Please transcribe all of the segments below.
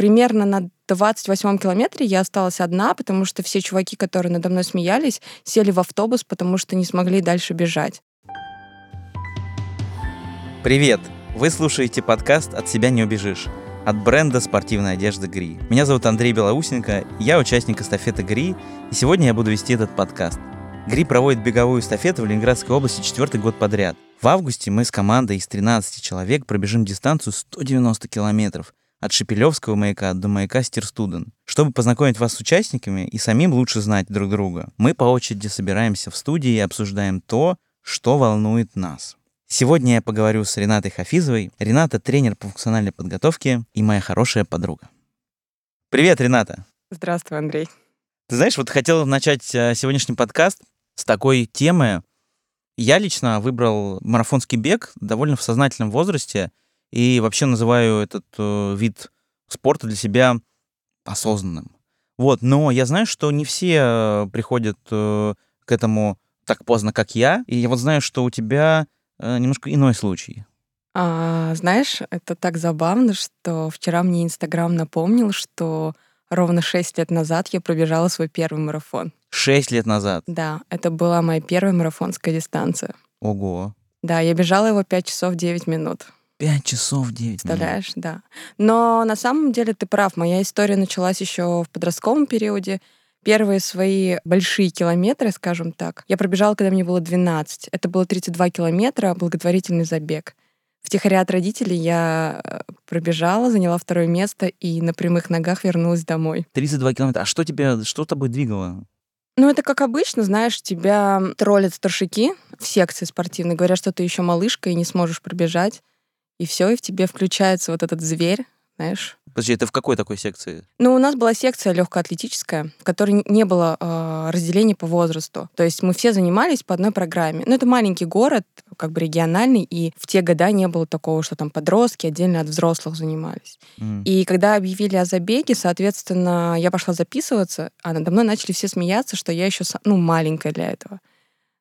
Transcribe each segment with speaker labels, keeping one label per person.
Speaker 1: примерно на 28-м километре я осталась одна, потому что все чуваки, которые надо мной смеялись, сели в автобус, потому что не смогли дальше бежать.
Speaker 2: Привет! Вы слушаете подкаст «От себя не убежишь» от бренда спортивной одежды GRI. Меня зовут Андрей Белоусенко, я участник эстафеты GRI, и сегодня я буду вести этот подкаст. GRI проводит беговую эстафету в Ленинградской области четвертый год подряд. В августе мы с командой из 13 человек пробежим дистанцию 190 километров от Шепелевского маяка до маяка Стирстуден. Чтобы познакомить вас с участниками и самим лучше знать друг друга, мы по очереди собираемся в студии и обсуждаем то, что волнует нас. Сегодня я поговорю с Ренатой Хафизовой. Рената — тренер по функциональной подготовке и моя хорошая подруга. Привет, Рената.
Speaker 1: Здравствуй, Андрей.
Speaker 2: Ты знаешь, вот хотел начать э, сегодняшний подкаст с такой темы. Я лично выбрал марафонский бег довольно в сознательном возрасте и вообще называю этот э, вид спорта для себя осознанным. Вот, но я знаю, что не все э, приходят э, к этому так поздно, как я, и я вот знаю, что у тебя Э, немножко иной случай.
Speaker 1: А, знаешь, это так забавно, что вчера мне Инстаграм напомнил, что ровно шесть лет назад я пробежала свой первый марафон.
Speaker 2: Шесть лет назад?
Speaker 1: Да, это была моя первая марафонская дистанция.
Speaker 2: Ого.
Speaker 1: Да, я бежала его 5 часов 9 минут.
Speaker 2: Пять часов девять
Speaker 1: Представляешь, да. Но на самом деле ты прав. Моя история началась еще в подростковом периоде. Первые свои большие километры, скажем так, я пробежала, когда мне было 12. Это было 32 километра, благотворительный забег. Втихаря от родителей я э, пробежала, заняла второе место и на прямых ногах вернулась домой.
Speaker 2: 32 километра. А что тебя, что тобой двигало?
Speaker 1: Ну, это как обычно, знаешь, тебя троллят старшики в секции спортивной, говорят, что ты еще малышка и не сможешь пробежать. И все, и в тебе включается вот этот зверь, знаешь.
Speaker 2: Подожди, это в какой такой секции?
Speaker 1: Ну, у нас была секция легкоатлетическая, в которой не было э, разделения по возрасту. То есть мы все занимались по одной программе. Ну, это маленький город, как бы региональный, и в те года не было такого, что там подростки отдельно от взрослых занимались. Mm. И когда объявили о забеге, соответственно, я пошла записываться, а надо мной начали все смеяться, что я еще, ну, маленькая для этого.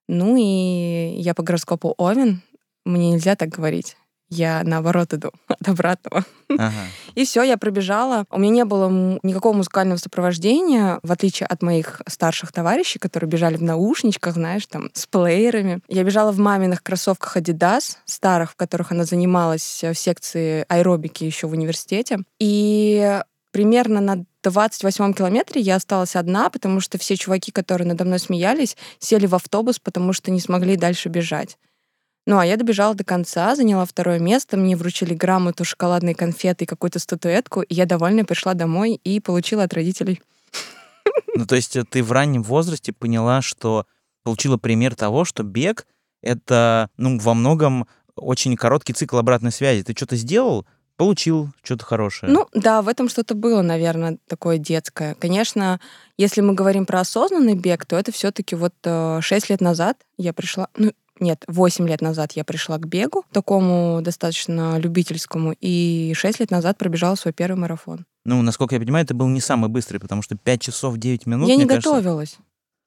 Speaker 1: Ну и я по гороскопу Овен, мне нельзя так говорить я наоборот иду от обратного. Ага. И все, я пробежала. У меня не было никакого музыкального сопровождения, в отличие от моих старших товарищей, которые бежали в наушничках, знаешь, там, с плеерами. Я бежала в маминых кроссовках Adidas, старых, в которых она занималась в секции аэробики еще в университете. И примерно на 28-м километре я осталась одна, потому что все чуваки, которые надо мной смеялись, сели в автобус, потому что не смогли дальше бежать. Ну, а я добежала до конца, заняла второе место, мне вручили грамоту, шоколадные конфеты и какую-то статуэтку, и я довольная пришла домой и получила от родителей.
Speaker 2: Ну, то есть э, ты в раннем возрасте поняла, что получила пример того, что бег — это, ну, во многом очень короткий цикл обратной связи. Ты что-то сделал, получил что-то хорошее.
Speaker 1: Ну да, в этом что-то было, наверное, такое детское. Конечно, если мы говорим про осознанный бег, то это все-таки вот 6 э, лет назад я пришла, ну нет, 8 лет назад я пришла к бегу, такому достаточно любительскому, и 6 лет назад пробежала свой первый марафон.
Speaker 2: Ну, насколько я понимаю, это был не самый быстрый, потому что 5 часов 9 минут,
Speaker 1: Я не
Speaker 2: кажется...
Speaker 1: готовилась.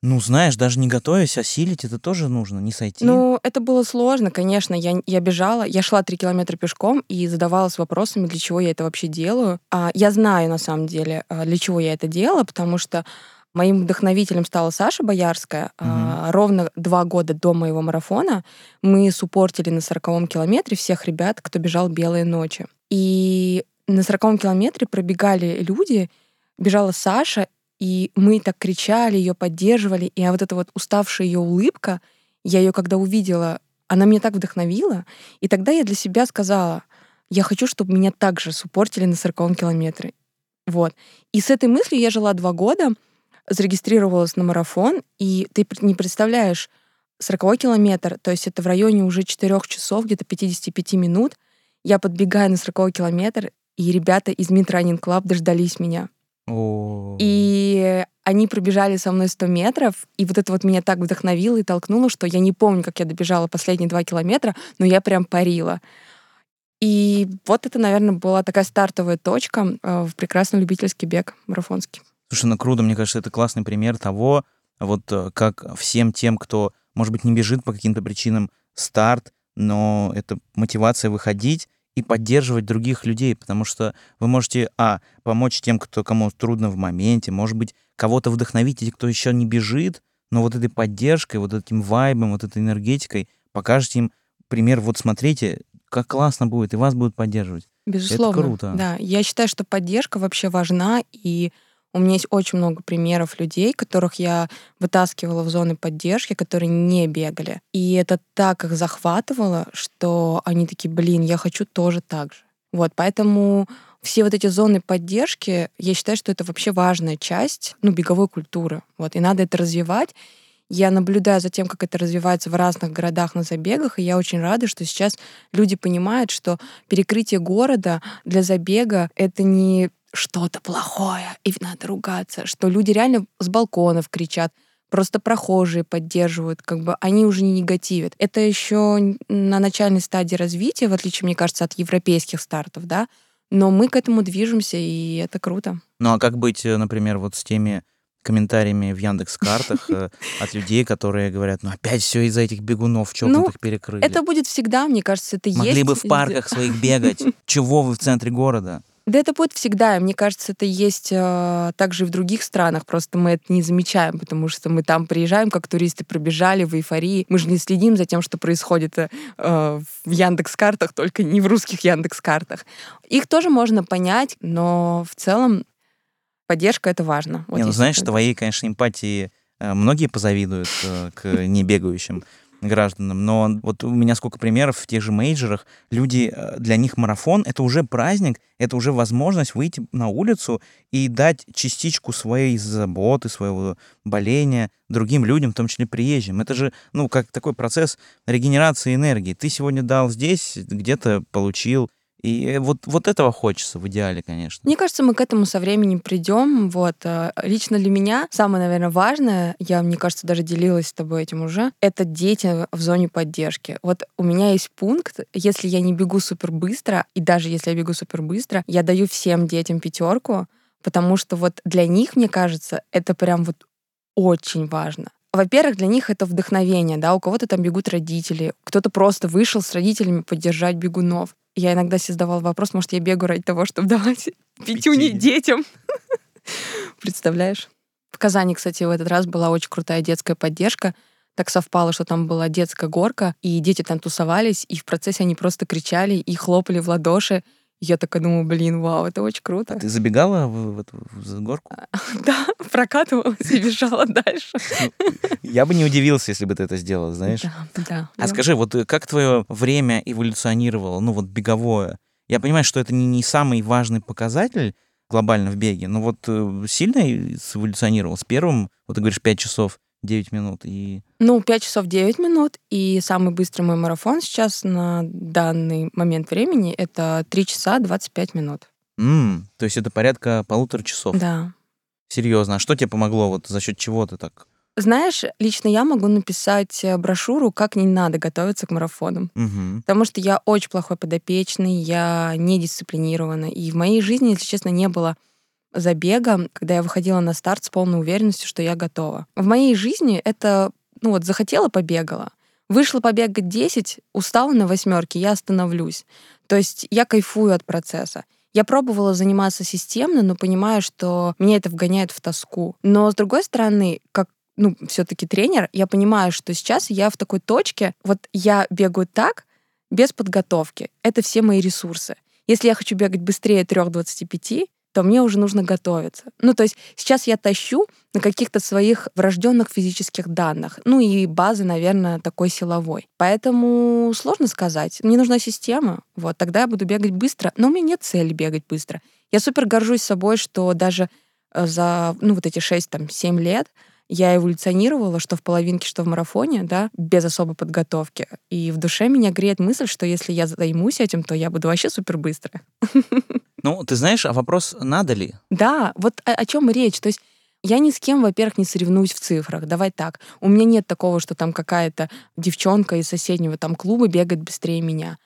Speaker 2: Ну, знаешь, даже не готовясь, осилить это тоже нужно, не сойти.
Speaker 1: Ну, это было сложно, конечно. Я, я бежала, я шла три километра пешком и задавалась вопросами, для чего я это вообще делаю. А, я знаю, на самом деле, а, для чего я это делала, потому что Моим вдохновителем стала Саша Боярская. Угу. А, ровно два года до моего марафона мы суппортили на сороковом километре всех ребят, кто бежал «Белые ночи». И на сороковом километре пробегали люди, бежала Саша, и мы так кричали, ее поддерживали, и вот эта вот уставшая ее улыбка, я ее когда увидела, она меня так вдохновила, и тогда я для себя сказала, я хочу, чтобы меня также суппортили на сороковом километре. Вот. И с этой мыслью я жила два года, зарегистрировалась на марафон, и ты не представляешь, 40 километр, то есть это в районе уже 4 часов, где-то 55 минут, я подбегаю на 40 километр, и ребята из Mid Running Club дождались меня.
Speaker 2: О.
Speaker 1: И они пробежали со мной 100 метров, и вот это вот меня так вдохновило и толкнуло, что я не помню, как я добежала последние 2 километра, но я прям парила. И вот это, наверное, была такая стартовая точка э, в прекрасный любительский бег марафонский.
Speaker 2: Слушай, ну круто, мне кажется, это классный пример того, вот э, как всем тем, кто, может быть, не бежит по каким-то причинам, старт, но это мотивация выходить и поддерживать других людей, потому что вы можете, а, помочь тем, кто кому трудно в моменте, может быть, кого-то вдохновить, кто еще не бежит, но вот этой поддержкой, вот этим вайбом, вот этой энергетикой покажете им пример, вот смотрите, как классно будет, и вас будут поддерживать.
Speaker 1: Безусловно.
Speaker 2: Это круто.
Speaker 1: Да, я считаю, что поддержка вообще важна, и у меня есть очень много примеров людей, которых я вытаскивала в зоны поддержки, которые не бегали. И это так их захватывало, что они такие, блин, я хочу тоже так же. Вот, поэтому все вот эти зоны поддержки, я считаю, что это вообще важная часть ну, беговой культуры. Вот, и надо это развивать. Я наблюдаю за тем, как это развивается в разных городах на забегах, и я очень рада, что сейчас люди понимают, что перекрытие города для забега — это не что-то плохое, и надо ругаться, что люди реально с балконов кричат, просто прохожие поддерживают, как бы они уже не негативят. Это еще на начальной стадии развития, в отличие, мне кажется, от европейских стартов, да, но мы к этому движемся, и это круто.
Speaker 2: Ну а как быть, э, например, вот с теми комментариями в Яндекс Картах э, от людей, которые говорят, ну опять все из-за этих бегунов чокнутых ну, перекрыли.
Speaker 1: Это будет всегда, мне кажется, это
Speaker 2: Могли
Speaker 1: есть.
Speaker 2: Могли бы в парках своих бегать. Чего вы в центре города?
Speaker 1: Да это будет всегда. Мне кажется, это есть э, также и в других странах. Просто мы это не замечаем, потому что мы там приезжаем, как туристы пробежали в эйфории. Мы же не следим за тем, что происходит э, в Яндекс-картах, только не в русских Яндекс-картах. Их тоже можно понять, но в целом поддержка это важно.
Speaker 2: Вот не, ну знаешь, твоей, конечно, эмпатии э, многие позавидуют э, к небегающим гражданам. Но вот у меня сколько примеров в тех же мейджерах. Люди, э, для них марафон — это уже праздник, это уже возможность выйти на улицу и дать частичку своей заботы, своего боления другим людям, в том числе приезжим. Это же, ну, как такой процесс регенерации энергии. Ты сегодня дал здесь, где-то получил, и вот, вот этого хочется в идеале, конечно.
Speaker 1: Мне кажется, мы к этому со временем придем. Вот. Э, лично для меня самое, наверное, важное, я, мне кажется, даже делилась с тобой этим уже, это дети в зоне поддержки. Вот у меня есть пункт, если я не бегу супер быстро, и даже если я бегу супер быстро, я даю всем детям пятерку, потому что вот для них, мне кажется, это прям вот очень важно. Во-первых, для них это вдохновение, да, у кого-то там бегут родители, кто-то просто вышел с родителями поддержать бегунов. Я иногда себе задавала вопрос, может, я бегу ради того, чтобы давать пятюни детям. Представляешь? В Казани, кстати, в этот раз была очень крутая детская поддержка. Так совпало, что там была детская горка, и дети там тусовались, и в процессе они просто кричали и хлопали в ладоши. Я такая думаю, блин, вау, это очень круто.
Speaker 2: А ты забегала в, в, в, в горку?
Speaker 1: Да, прокатывалась и бежала дальше.
Speaker 2: Я бы не удивился, если бы ты это сделала, знаешь?
Speaker 1: Да, да.
Speaker 2: А скажи, вот э, как твое время эволюционировало, ну вот беговое? Я понимаю, что это не, не самый важный показатель глобально в беге, но вот э, сильно эволюционировал с первым, вот ты говоришь, 5 часов, 9 минут. И...
Speaker 1: Ну, 5 часов 9 минут. И самый быстрый мой марафон сейчас на данный момент времени это 3 часа 25 минут.
Speaker 2: Mm, то есть это порядка полутора часов.
Speaker 1: Да.
Speaker 2: Серьезно. А что тебе помогло? Вот за счет чего ты так?
Speaker 1: Знаешь, лично я могу написать э, брошюру, как не надо готовиться к марафонам.
Speaker 2: Угу.
Speaker 1: Потому что я очень плохой подопечный, я не дисциплинирована. И в моей жизни, если честно, не было забега, когда я выходила на старт с полной уверенностью, что я готова. В моей жизни это, ну вот, захотела, побегала. Вышла побегать 10, устала на восьмерке, я остановлюсь. То есть я кайфую от процесса. Я пробовала заниматься системно, но понимаю, что меня это вгоняет в тоску. Но с другой стороны, как ну, все-таки тренер, я понимаю, что сейчас я в такой точке, вот я бегаю так, без подготовки. Это все мои ресурсы. Если я хочу бегать быстрее 3.25, то мне уже нужно готовиться. Ну, то есть сейчас я тащу на каких-то своих врожденных физических данных. Ну и базы, наверное, такой силовой. Поэтому сложно сказать. Мне нужна система. Вот, тогда я буду бегать быстро. Но у меня нет цели бегать быстро. Я супер горжусь собой, что даже э, за ну, вот эти 6-7 лет я эволюционировала, что в половинке, что в марафоне, да, без особой подготовки. И в душе меня греет мысль, что если я займусь этим, то я буду вообще супер быстро.
Speaker 2: Ну, ты знаешь, а вопрос, надо ли?
Speaker 1: Да, вот о, о чем речь. То есть я ни с кем, во-первых, не соревнуюсь в цифрах. Давай так. У меня нет такого, что там какая-то девчонка из соседнего там клуба бегает быстрее меня.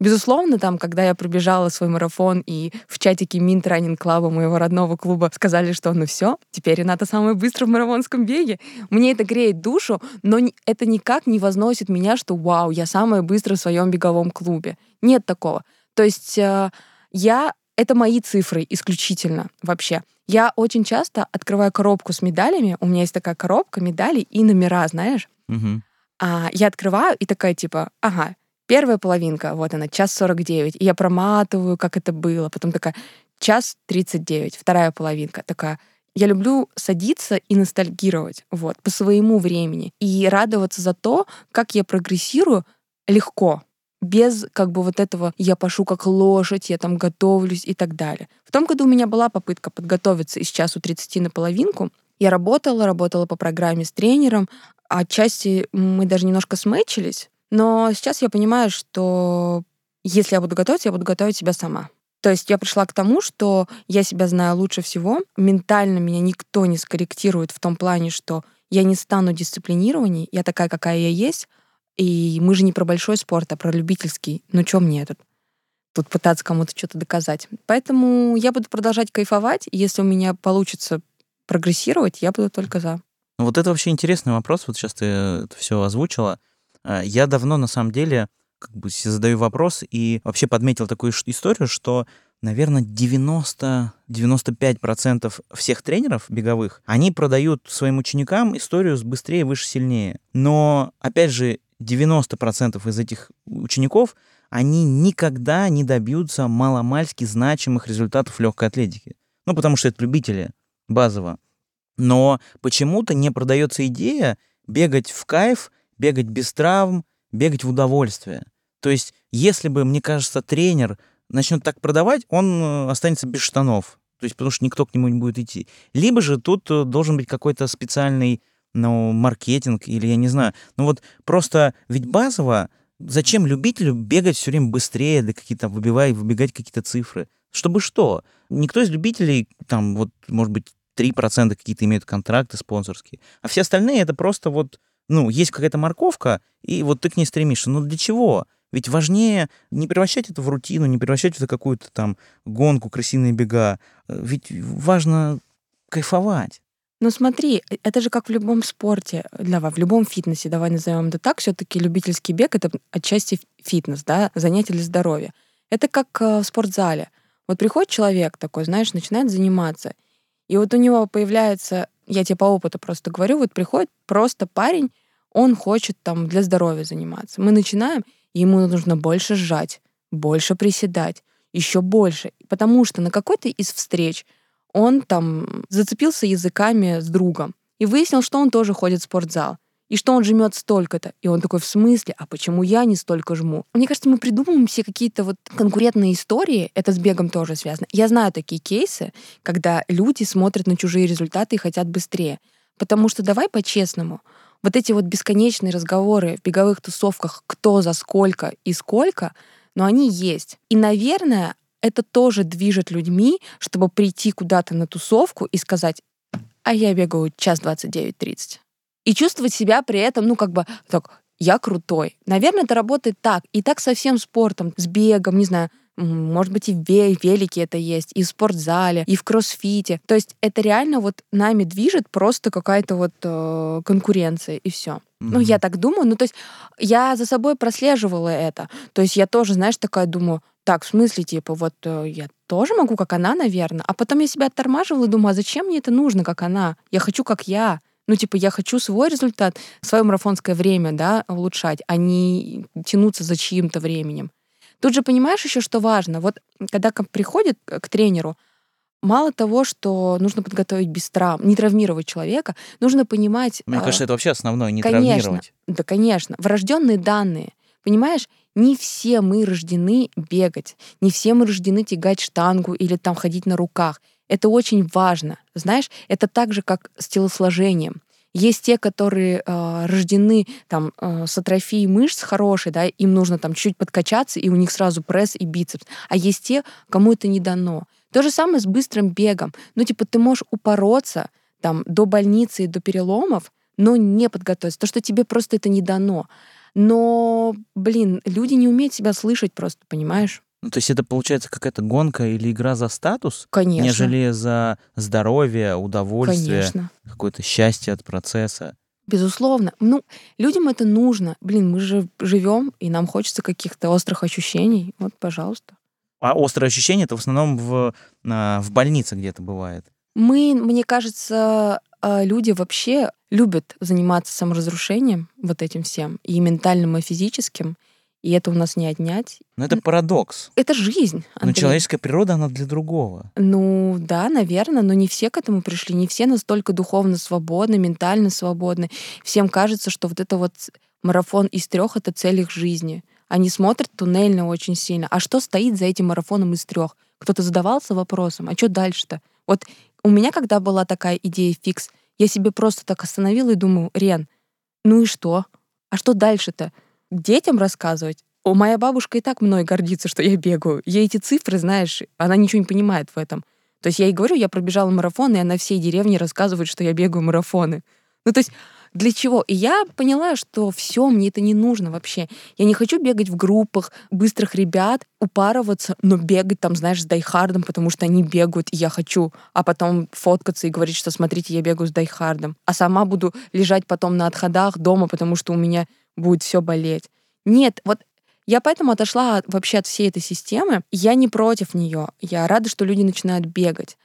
Speaker 1: Безусловно, там, когда я пробежала свой марафон, и в чатике Mint Running Club моего родного клуба сказали, что ну все, теперь Рената самая быстрая в марафонском беге. Мне это греет душу, но это никак не возносит меня, что вау, я самая быстрая в своем беговом клубе. Нет такого. То есть э, я это мои цифры исключительно вообще. Я очень часто открываю коробку с медалями. У меня есть такая коробка медалей и номера, знаешь.
Speaker 2: Угу.
Speaker 1: А я открываю и такая типа, ага, первая половинка, вот она, час 49. И я проматываю, как это было. Потом такая, час 39, вторая половинка. Такая, я люблю садиться и ностальгировать, вот, по своему времени. И радоваться за то, как я прогрессирую легко без как бы вот этого «я пошу как лошадь», «я там готовлюсь» и так далее. В том году у меня была попытка подготовиться из часу 30 на половинку. Я работала, работала по программе с тренером. Отчасти мы даже немножко смычились. Но сейчас я понимаю, что если я буду готовить, я буду готовить себя сама. То есть я пришла к тому, что я себя знаю лучше всего. Ментально меня никто не скорректирует в том плане, что я не стану дисциплинированней, я такая, какая я есть, и мы же не про большой спорт, а про любительский. Ну, что мне этот? Тут пытаться кому-то что-то доказать. Поэтому я буду продолжать кайфовать. Если у меня получится прогрессировать, я буду только за.
Speaker 2: Вот это вообще интересный вопрос. Вот сейчас ты это все озвучила. А, я давно, на самом деле, как бы задаю вопрос и вообще подметил такую историю, что наверное, 90-95% всех тренеров беговых, они продают своим ученикам историю с быстрее, выше, сильнее. Но, опять же, 90% из этих учеников, они никогда не добьются маломальски значимых результатов легкой атлетики. Ну, потому что это любители базово. Но почему-то не продается идея бегать в кайф, бегать без травм, бегать в удовольствие. То есть, если бы, мне кажется, тренер начнет так продавать, он э, останется без штанов. То есть, потому что никто к нему не будет идти. Либо же тут э, должен быть какой-то специальный ну, маркетинг или я не знаю. Ну вот просто ведь базово зачем любителю бегать все время быстрее, да какие-то выбивать, выбегать какие-то цифры? Чтобы что? Никто из любителей, там, вот, может быть, 3% какие-то имеют контракты спонсорские, а все остальные это просто вот, ну, есть какая-то морковка, и вот ты к ней стремишься. Но для чего? Ведь важнее не превращать это в рутину, не превращать это в какую-то там гонку, крысиные бега. Ведь важно кайфовать.
Speaker 1: Ну смотри, э, это же как в любом спорте, давай, в любом фитнесе, давай назовем это так, все-таки любительский бег это отчасти фитнес, да, занятие для здоровья. Это как э, в спортзале. Вот приходит человек такой, знаешь, начинает заниматься, и вот у него появляется, я тебе по опыту просто говорю, вот приходит просто парень, он хочет там для здоровья заниматься. Мы начинаем, ему нужно больше сжать, больше приседать, еще больше, потому что на какой-то из встреч — он там зацепился языками с другом и выяснил, что он тоже ходит в спортзал и что он жмет столько-то. И он такой, в смысле? А почему я не столько жму? Мне кажется, мы придумываем все какие-то вот конкурентные истории. Это с бегом тоже связано. Я знаю такие кейсы, когда люди смотрят на чужие результаты и хотят быстрее. Потому что давай по-честному, вот эти вот бесконечные разговоры в беговых тусовках, кто за сколько и сколько, но они есть. И, наверное, это тоже движет людьми, чтобы прийти куда-то на тусовку и сказать, а я бегаю час 29-30. И чувствовать себя при этом, ну, как бы, так, я крутой. Наверное, это работает так. И так со всем спортом, с бегом, не знаю, может быть, и в велике это есть, и в спортзале, и в кроссфите. То есть это реально вот нами движет просто какая-то вот э, конкуренция, и все. Mm-hmm. Ну, я так думаю. Ну, то есть я за собой прослеживала это. То есть я тоже, знаешь, такая думаю, так, в смысле, типа, вот э, я тоже могу, как она, наверное. А потом я себя оттормаживала и думаю, а зачем мне это нужно, как она? Я хочу, как я. Ну, типа, я хочу свой результат, свое марафонское время, да, улучшать, а не тянуться за чьим-то временем. Тут же понимаешь еще, что важно. Вот когда приходит к тренеру, мало того, что нужно подготовить без травм, не травмировать человека, нужно понимать...
Speaker 2: Мне а, кажется, это вообще основное, не
Speaker 1: конечно,
Speaker 2: травмировать.
Speaker 1: Да, конечно. Врожденные данные. Понимаешь, не все мы рождены бегать, не все мы рождены тягать штангу или там ходить на руках. Это очень важно. Знаешь, это так же, как с телосложением. Есть те, которые э, рождены там э, с атрофией мышц хорошей, да, им нужно там чуть подкачаться, и у них сразу пресс и бицепс. А есть те, кому это не дано. То же самое с быстрым бегом. Ну, типа, ты можешь упороться там до больницы и до переломов, но не подготовиться, то, что тебе просто это не дано. Но, блин, люди не умеют себя слышать просто, понимаешь?
Speaker 2: Ну, то есть это получается какая-то гонка или игра за статус,
Speaker 1: Конечно.
Speaker 2: нежели за здоровье, удовольствие, Конечно. какое-то счастье от процесса.
Speaker 1: Безусловно. Ну, людям это нужно. Блин, мы же живем, и нам хочется каких-то острых ощущений. Вот, пожалуйста.
Speaker 2: А острые ощущения это в основном в, а, в больнице где-то бывает.
Speaker 1: Мы, мне кажется, а, люди вообще любят заниматься саморазрушением, вот этим всем, и ментальным, и физическим, и это у нас не отнять.
Speaker 2: Но это парадокс.
Speaker 1: Это жизнь.
Speaker 2: Андрей. Но человеческая природа, она для другого.
Speaker 1: Ну да, наверное, но не все к этому пришли, не все настолько духовно свободны, ментально свободны. Всем кажется, что вот это вот марафон из трех это цель их жизни. Они смотрят туннельно очень сильно. А что стоит за этим марафоном из трех? Кто-то задавался вопросом, а что дальше-то? Вот у меня, когда была такая идея фикс, я себе просто так остановила и думаю, Рен, ну и что? А что дальше-то? Детям рассказывать? О, моя бабушка и так мной гордится, что я бегаю. Ей эти цифры, знаешь, она ничего не понимает в этом. То есть я ей говорю, я пробежала марафон, и она всей деревне рассказывает, что я бегаю марафоны. Ну, то есть для чего? И я поняла, что все, мне это не нужно вообще. Я не хочу бегать в группах быстрых ребят, упарываться, но бегать там, знаешь, с дайхардом, потому что они бегают, и я хочу, а потом фоткаться и говорить, что смотрите, я бегаю с дайхардом. А сама буду лежать потом на отходах дома, потому что у меня будет все болеть. Нет, вот я поэтому отошла вообще от всей этой системы. Я не против нее. Я рада, что люди начинают бегать.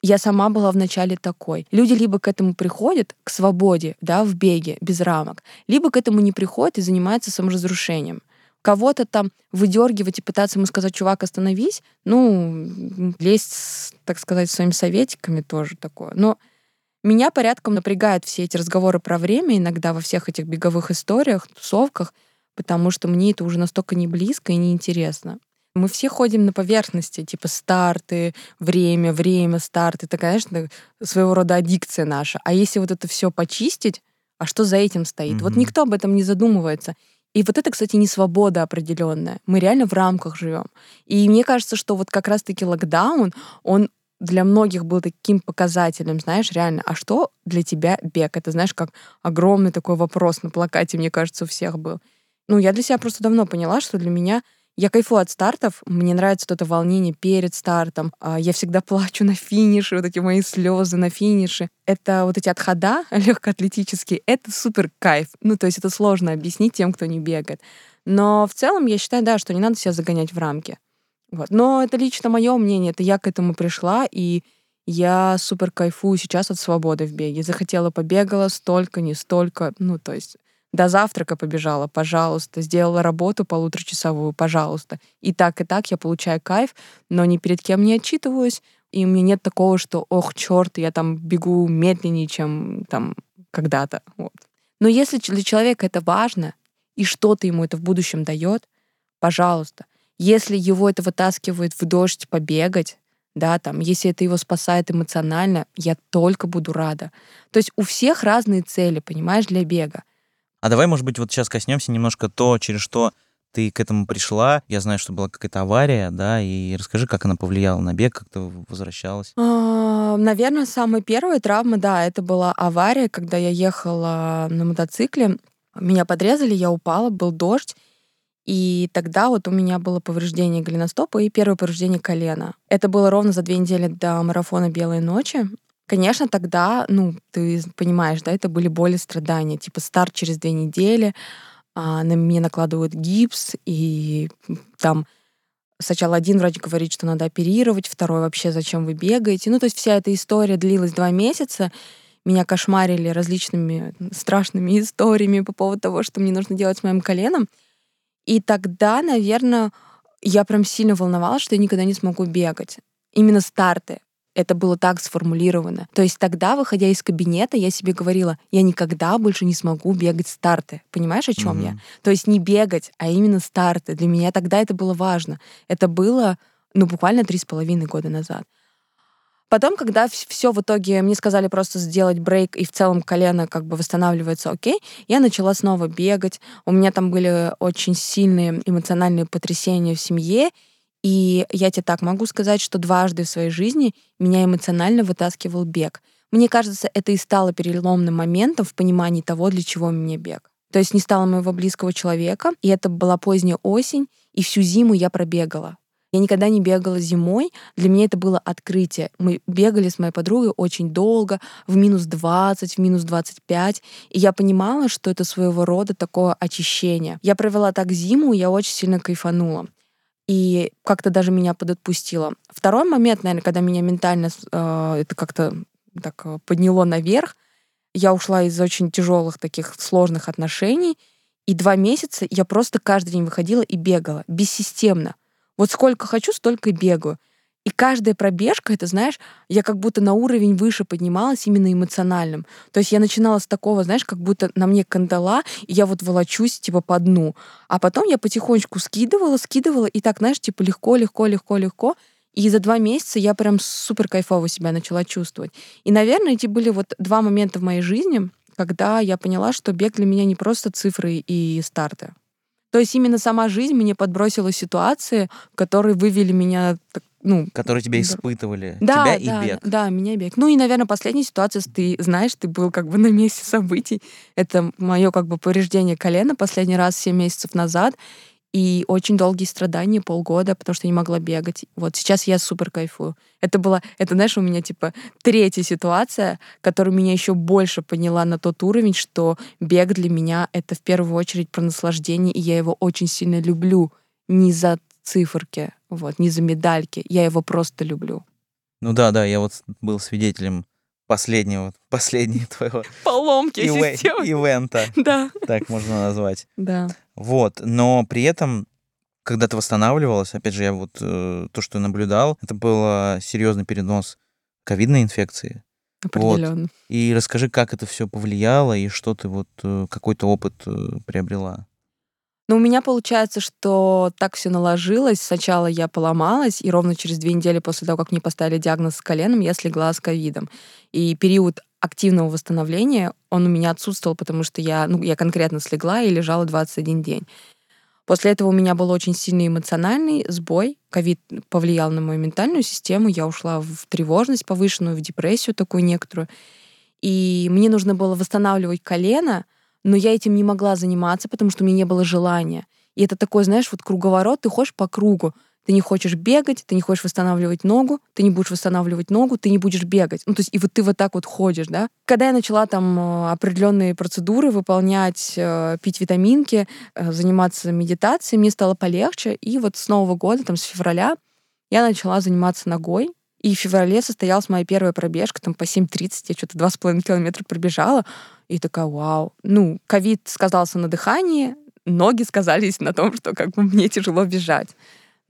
Speaker 1: Я сама была вначале такой. Люди либо к этому приходят, к свободе, да, в беге, без рамок, либо к этому не приходят и занимаются саморазрушением. Кого-то там выдергивать и пытаться ему сказать, чувак, остановись, ну, лезть, так сказать, своими советиками тоже такое. Но меня порядком напрягают все эти разговоры про время иногда во всех этих беговых историях, тусовках, потому что мне это уже настолько не близко и неинтересно. Мы все ходим на поверхности, типа старты, время, время, старты. Это, конечно, своего рода аддикция наша. А если вот это все почистить, а что за этим стоит? Mm-hmm. Вот никто об этом не задумывается. И вот это, кстати, не свобода определенная. Мы реально в рамках живем. И мне кажется, что вот как раз-таки локдаун, он для многих был таким показателем, знаешь, реально, а что для тебя бег? Это, знаешь, как огромный такой вопрос на плакате, мне кажется, у всех был. Ну, я для себя просто давно поняла, что для меня я кайфую от стартов, мне нравится вот это волнение перед стартом. А, я всегда плачу на финише, вот эти мои слезы на финише. Это вот эти отхода легкоатлетические, это супер кайф. Ну, то есть это сложно объяснить тем, кто не бегает. Но в целом я считаю, да, что не надо себя загонять в рамки. Вот. Но это лично мое мнение, это я к этому пришла, и я супер кайфую сейчас от свободы в беге. Захотела, побегала, столько, не столько. Ну, то есть до завтрака побежала, пожалуйста. Сделала работу полуторачасовую, пожалуйста. И так, и так я получаю кайф, но ни перед кем не отчитываюсь. И у меня нет такого, что, ох, черт, я там бегу медленнее, чем там когда-то. Вот. Но если для человека это важно, и что-то ему это в будущем дает, пожалуйста. Если его это вытаскивает в дождь побегать, да, там, если это его спасает эмоционально, я только буду рада. То есть у всех разные цели, понимаешь, для бега.
Speaker 2: А давай, может быть, вот сейчас коснемся немножко то, через что ты к этому пришла. Я знаю, что была какая-то авария, да, и расскажи, как она повлияла на бег, как ты возвращалась.
Speaker 1: А, наверное, самая первая травма, да, это была авария, когда я ехала на мотоцикле. Меня подрезали, я упала, был дождь. И тогда вот у меня было повреждение голеностопа и первое повреждение колена. Это было ровно за две недели до марафона «Белые ночи». Конечно, тогда, ну, ты понимаешь, да, это были боли, страдания. Типа старт через две недели, а, на меня накладывают гипс, и там сначала один врач говорит, что надо оперировать, второй вообще, зачем вы бегаете. Ну, то есть вся эта история длилась два месяца. Меня кошмарили различными страшными историями по поводу того, что мне нужно делать с моим коленом. И тогда, наверное, я прям сильно волновалась, что я никогда не смогу бегать. Именно старты это было так сформулировано. То есть тогда, выходя из кабинета, я себе говорила, я никогда больше не смогу бегать старты. Понимаешь, о чем mm-hmm. я? То есть не бегать, а именно старты. Для меня тогда это было важно. Это было, ну, буквально три с половиной года назад. Потом, когда все в итоге мне сказали просто сделать брейк, и в целом колено как бы восстанавливается окей, я начала снова бегать. У меня там были очень сильные эмоциональные потрясения в семье, и я тебе так могу сказать, что дважды в своей жизни меня эмоционально вытаскивал бег. Мне кажется, это и стало переломным моментом в понимании того, для чего мне бег. То есть не стало моего близкого человека, и это была поздняя осень, и всю зиму я пробегала. Я никогда не бегала зимой. Для меня это было открытие. Мы бегали с моей подругой очень долго, в минус 20, в минус 25. И я понимала, что это своего рода такое очищение. Я провела так зиму, я очень сильно кайфанула. и как-то даже меня подотпустило. Второй момент, наверное, когда меня ментально э, это как-то так э, подняло наверх, я ушла из очень тяжелых таких сложных отношений, и два месяца я просто каждый день выходила и бегала, бессистемно. Вот сколько хочу, столько и бегаю. И каждая пробежка, это, знаешь, я как будто на уровень выше поднималась именно эмоциональным. То есть я начинала с такого, знаешь, как будто на мне кандала, и я вот волочусь, типа, по дну. А потом я потихонечку скидывала, скидывала, и так, знаешь, типа, легко, легко, легко, легко. И за два месяца я прям супер кайфово себя начала чувствовать. И, наверное, эти были вот два момента в моей жизни, когда я поняла, что бег для меня не просто цифры и старты. То есть именно сама жизнь мне подбросила ситуации, которые вывели меня ну,
Speaker 2: которые тебя испытывали,
Speaker 1: да,
Speaker 2: тебя
Speaker 1: да,
Speaker 2: и бег.
Speaker 1: Да, меня и бег. Ну и, наверное, последняя ситуация, ты знаешь, ты был как бы на месте событий. Это мое как бы повреждение колена последний раз 7 месяцев назад. И очень долгие страдания, полгода, потому что не могла бегать. Вот сейчас я супер кайфую. Это была, это, знаешь, у меня типа третья ситуация, которая меня еще больше поняла на тот уровень, что бег для меня — это в первую очередь про наслаждение, и я его очень сильно люблю. Не за циферки, вот, не за медальки. Я его просто люблю.
Speaker 2: Ну да, да, я вот был свидетелем последнего, последнего твоего
Speaker 1: поломки
Speaker 2: ивэ-
Speaker 1: системы.
Speaker 2: ивента.
Speaker 1: Да.
Speaker 2: Так можно назвать.
Speaker 1: Да.
Speaker 2: Вот, но при этом, когда ты восстанавливалась, опять же, я вот э, то, что наблюдал, это был серьезный перенос ковидной инфекции.
Speaker 1: Определенно. Вот.
Speaker 2: И расскажи, как это все повлияло и что ты вот э, какой-то опыт э, приобрела.
Speaker 1: Ну, у меня получается, что так все наложилось. Сначала я поломалась, и ровно через две недели после того, как мне поставили диагноз с коленом, я слегла с ковидом. И период активного восстановления, он у меня отсутствовал, потому что я, ну, я конкретно слегла и лежала 21 день. После этого у меня был очень сильный эмоциональный сбой. Ковид повлиял на мою ментальную систему. Я ушла в тревожность повышенную, в депрессию такую некоторую. И мне нужно было восстанавливать колено — но я этим не могла заниматься, потому что у меня не было желания. И это такой, знаешь, вот круговорот, ты ходишь по кругу. Ты не хочешь бегать, ты не хочешь восстанавливать ногу, ты не будешь восстанавливать ногу, ты не будешь бегать. Ну, то есть, и вот ты вот так вот ходишь, да. Когда я начала там э, определенные процедуры выполнять, э, пить витаминки, э, заниматься медитацией, мне стало полегче. И вот с Нового года, там, с февраля, я начала заниматься ногой, и в феврале состоялась моя первая пробежка, там по 7.30, я что-то 2,5 километра пробежала. И такая, вау. Ну, ковид сказался на дыхании, ноги сказались на том, что как бы мне тяжело бежать.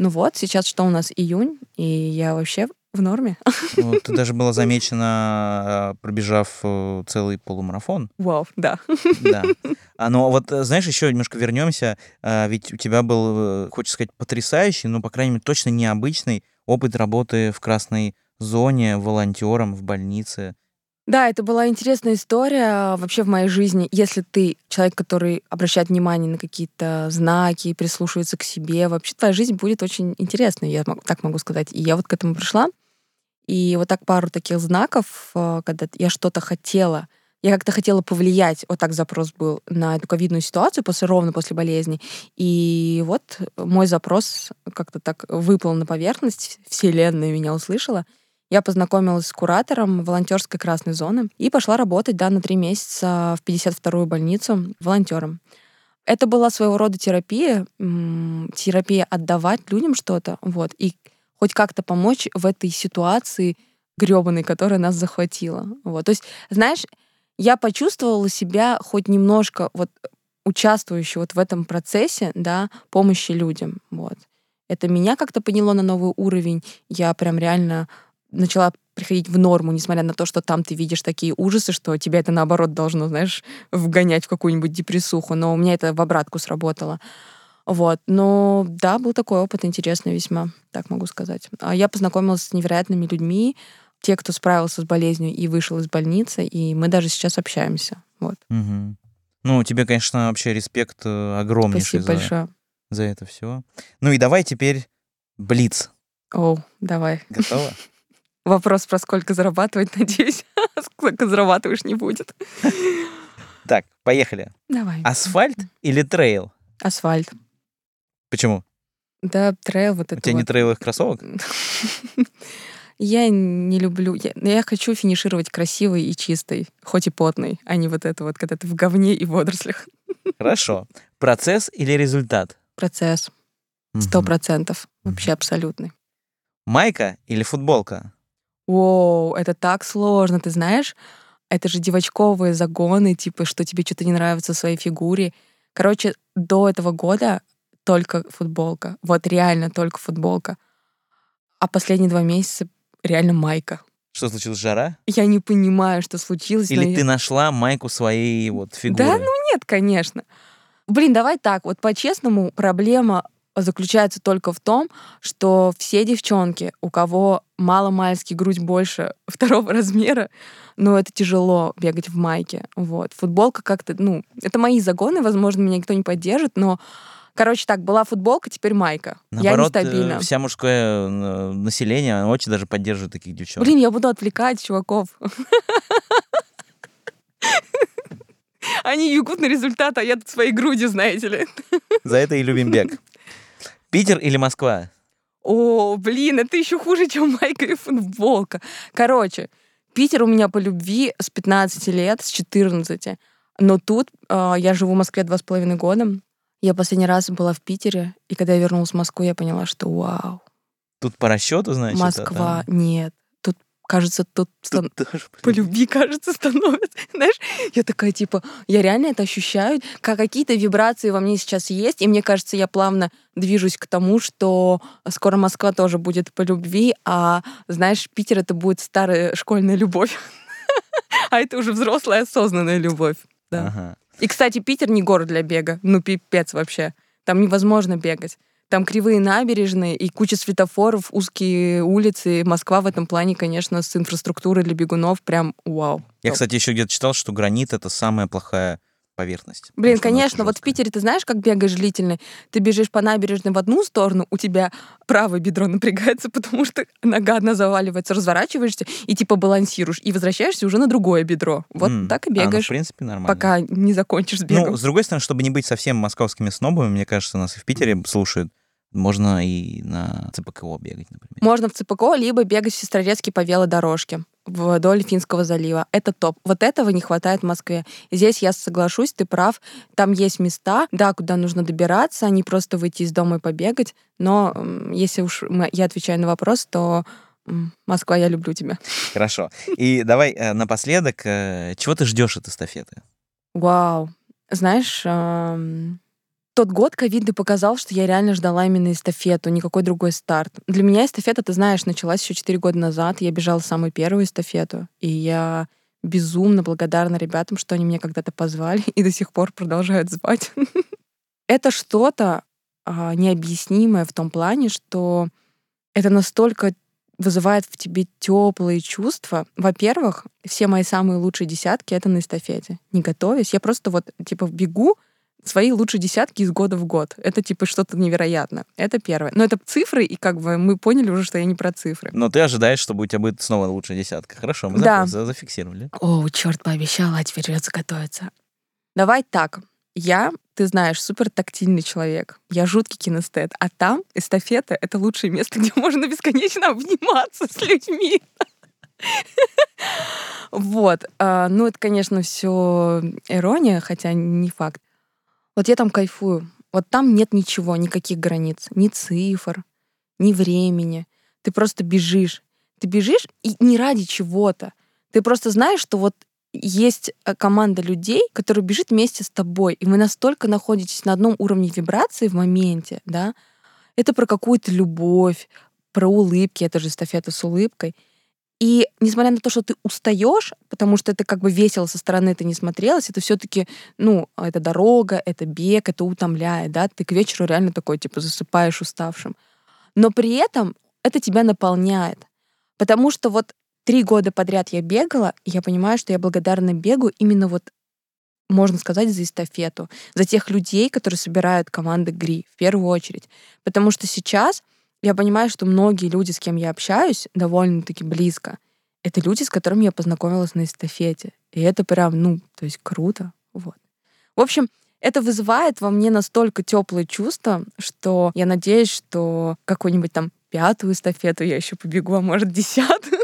Speaker 1: Ну вот, сейчас что у нас, июнь, и я вообще в норме.
Speaker 2: Ну, ты даже была замечена, а, пробежав э, целый полумарафон.
Speaker 1: Вау, да.
Speaker 2: Да. А, но вот, э, знаешь, еще немножко вернемся. А, ведь у тебя был, э, хочется сказать, потрясающий, но, по крайней мере, точно необычный опыт работы в красной зоне, волонтером в больнице.
Speaker 1: Да, это была интересная история вообще в моей жизни. Если ты человек, который обращает внимание на какие-то знаки, прислушивается к себе, вообще твоя жизнь будет очень интересной, я так могу сказать. И я вот к этому пришла. И вот так пару таких знаков, э, когда я что-то хотела, я как-то хотела повлиять, вот так запрос был, на эту ковидную ситуацию после, ровно после болезни. И вот мой запрос как-то так выплыл на поверхность, вселенная меня услышала. Я познакомилась с куратором волонтерской красной зоны и пошла работать, да, на три месяца в 52-ю больницу волонтером. Это была своего рода терапия, терапия отдавать людям что-то, вот, и хоть как-то помочь в этой ситуации гребаной, которая нас захватила. Вот. То есть, знаешь, я почувствовала себя хоть немножко вот участвующей вот в этом процессе, да, помощи людям, вот. Это меня как-то подняло на новый уровень. Я прям реально начала приходить в норму, несмотря на то, что там ты видишь такие ужасы, что тебя это, наоборот, должно, знаешь, вгонять в какую-нибудь депрессуху. Но у меня это в обратку сработало. Вот. Но да, был такой опыт интересный весьма, так могу сказать. А я познакомилась с невероятными людьми, те, кто справился с болезнью и вышел из больницы, и мы даже сейчас общаемся. Вот.
Speaker 2: Угу. Ну, тебе, конечно, вообще респект э, огромнейший
Speaker 1: Спасибо за, большое.
Speaker 2: за это все. Ну и давай теперь Блиц.
Speaker 1: О, давай.
Speaker 2: Готова?
Speaker 1: Вопрос про сколько зарабатывать, надеюсь. сколько зарабатываешь, не будет.
Speaker 2: Так, поехали.
Speaker 1: Давай.
Speaker 2: Асфальт или трейл?
Speaker 1: Асфальт.
Speaker 2: Почему?
Speaker 1: Да, трейл вот
Speaker 2: У
Speaker 1: это
Speaker 2: тебя
Speaker 1: вот.
Speaker 2: не трейловых кроссовок?
Speaker 1: Я не люблю... Я, я хочу финишировать красивой и чистой, хоть и потной, а не вот это вот, когда ты в говне и водорослях.
Speaker 2: Хорошо. Процесс или результат?
Speaker 1: Процесс. Сто процентов. Вообще абсолютный.
Speaker 2: Майка или футболка?
Speaker 1: Воу, это так сложно, ты знаешь? Это же девочковые загоны, типа, что тебе что-то не нравится в своей фигуре. Короче, до этого года только футболка. Вот реально только футболка. А последние два месяца реально майка.
Speaker 2: Что случилось, жара?
Speaker 1: Я не понимаю, что случилось.
Speaker 2: Или ты
Speaker 1: я-
Speaker 2: нашла майку своей вот фигуры?
Speaker 1: Да, ну нет, конечно. Блин, давай так, вот по-честному, проблема заключается только в том, что все девчонки, у кого мало-мальски грудь больше второго размера, ну, это тяжело бегать в майке. Вот. Футболка как-то, ну, это мои загоны, возможно, меня никто не поддержит, но, короче, так, была футболка, теперь майка.
Speaker 2: Наоборот,
Speaker 1: я
Speaker 2: э,
Speaker 1: нестабильна.
Speaker 2: вся мужское э, население очень даже поддерживает таких девчонок.
Speaker 1: Блин, я буду отвлекать чуваков. Они бегут на результат, а я тут своей грудью, знаете ли.
Speaker 2: За это и любим бег. Питер или Москва?
Speaker 1: О, блин, это еще хуже, чем майка и футболка. Короче, Питер у меня по любви с 15 лет, с 14. Но тут э, я живу в Москве два с половиной года. Я последний раз была в Питере, и когда я вернулась в Москву, я поняла, что вау,
Speaker 2: Тут по расчету, значит.
Speaker 1: Москва,
Speaker 2: там-
Speaker 1: нет. Кажется, тут стан-
Speaker 2: Тут тоже
Speaker 1: по любви, кажется, становится. Знаешь, я такая, типа, я реально это ощущаю, как какие-то вибрации во мне сейчас есть, и мне кажется, я плавно движусь к тому, что скоро Москва тоже будет по любви, а, знаешь, Питер это будет старая школьная любовь. А это уже взрослая осознанная любовь. Да.
Speaker 2: Ага.
Speaker 1: И, кстати, Питер не город для бега. Ну, пипец вообще. Там невозможно бегать. Там кривые набережные и куча светофоров, узкие улицы. Москва в этом плане, конечно, с инфраструктурой для бегунов прям вау.
Speaker 2: Я,
Speaker 1: Топ.
Speaker 2: кстати, еще где-то читал, что гранит это самая плохая поверхность.
Speaker 1: Блин, конечно, вот в. Питере ты знаешь, как бегаешь длительный? Ты бежишь по набережной в одну сторону, у тебя правое бедро напрягается, потому что нога одна заваливается, разворачиваешься и типа балансируешь, и возвращаешься уже на другое бедро. Вот
Speaker 2: М,
Speaker 1: так и
Speaker 2: а, ну,
Speaker 1: бегаешь,
Speaker 2: в принципе, нормально.
Speaker 1: пока не закончишь с бегом.
Speaker 2: Ну, с другой стороны, чтобы не быть совсем московскими снобами, мне кажется, нас и в Питере слушают. Можно и на ЦПКО бегать, например.
Speaker 1: Можно в ЦПКО, либо бегать в Сестрорецке по велодорожке вдоль Финского залива. Это топ. Вот этого не хватает в Москве. Здесь я соглашусь, ты прав. Там есть места, да, куда нужно добираться, а не просто выйти из дома и побегать. Но если уж я отвечаю на вопрос, то Москва, я люблю тебя.
Speaker 2: Хорошо. И давай э, напоследок, э, чего ты ждешь от эстафеты?
Speaker 1: Вау. Знаешь, эм, тот год ковидный показал, что я реально ждала именно эстафету, никакой другой старт. Для меня эстафета, ты знаешь, началась еще 4 года назад. Я бежала самую первую эстафету, и я безумно благодарна ребятам, что они меня когда-то позвали и до сих пор продолжают звать. Это что-то а, необъяснимое в том плане, что это настолько вызывает в тебе теплые чувства. Во-первых, все мои самые лучшие десятки это на эстафете. Не готовясь, я просто вот типа бегу свои лучшие десятки из года в год. Это типа что-то невероятное. Это первое. Но это цифры, и как бы мы поняли уже, что я не про цифры.
Speaker 2: Но ты ожидаешь, чтобы у тебя будет снова лучшая десятка. Хорошо, мы
Speaker 1: Да.
Speaker 2: за- за- зафиксировали.
Speaker 1: О, черт, пообещала, а теперь придется готовиться. Давай так. Я, ты знаешь, супер тактильный человек. Я жуткий кинестет. А там эстафета — это лучшее место, где можно бесконечно обниматься с людьми. Вот. А, Ну, это, конечно, все ирония, хотя не факт. Вот я там кайфую. Вот там нет ничего, никаких границ. Ни цифр, ни времени. Ты просто бежишь. Ты бежишь и не ради чего-то. Ты просто знаешь, что вот есть э, команда людей, которые бежит вместе с тобой, и вы настолько находитесь на одном уровне вибрации в моменте, да, это про какую-то любовь, про улыбки, это же эстафета с улыбкой. И несмотря на то, что ты устаешь, потому что это как бы весело со стороны это не смотрелось, это все-таки, ну, это дорога, это бег, это утомляет, да, ты к вечеру реально такой, типа, засыпаешь уставшим. Но при этом это тебя наполняет. Потому что вот три года подряд я бегала, и я понимаю, что я благодарна бегу именно вот, можно сказать, за эстафету, за тех людей, которые собирают команды ГРИ, в первую очередь. Потому что сейчас я понимаю, что многие люди, с кем я общаюсь, довольно-таки близко, это люди, с которыми я познакомилась на эстафете. И это прям, ну, то есть круто. Вот. В общем, это вызывает во мне настолько теплые чувства, что я надеюсь, что какую-нибудь там пятую эстафету я еще побегу, а может десятую.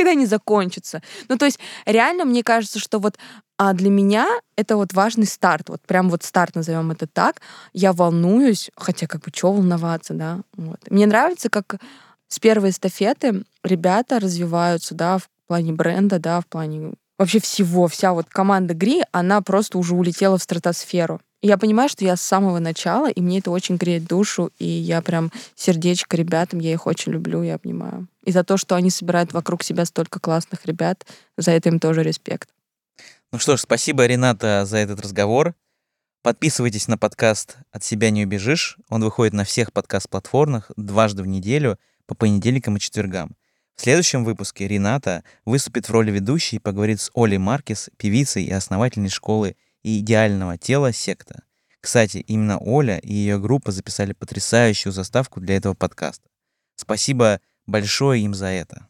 Speaker 1: Никогда не закончится. Ну, то есть, реально, мне кажется, что вот а для меня это вот важный старт, вот прям вот старт, назовем это так. Я волнуюсь, хотя как бы что волноваться, да. Вот. Мне нравится, как с первой эстафеты ребята развиваются, да, в плане бренда, да, в плане вообще всего, вся вот команда Гри, она просто уже улетела в стратосферу. Я понимаю, что я с самого начала, и мне это очень греет душу, и я прям сердечко ребятам, я их очень люблю и обнимаю. И за то, что они собирают вокруг себя столько классных ребят, за это им тоже респект.
Speaker 2: Ну что ж, спасибо, Рената, за этот разговор. Подписывайтесь на подкаст «От себя не убежишь». Он выходит на всех подкаст-платформах дважды в неделю по понедельникам и четвергам. В следующем выпуске Рената выступит в роли ведущей и поговорит с Олей Маркес, певицей и основательной школы и идеального тела секта. Кстати, именно Оля и ее группа записали потрясающую заставку для этого подкаста. Спасибо большое им за это.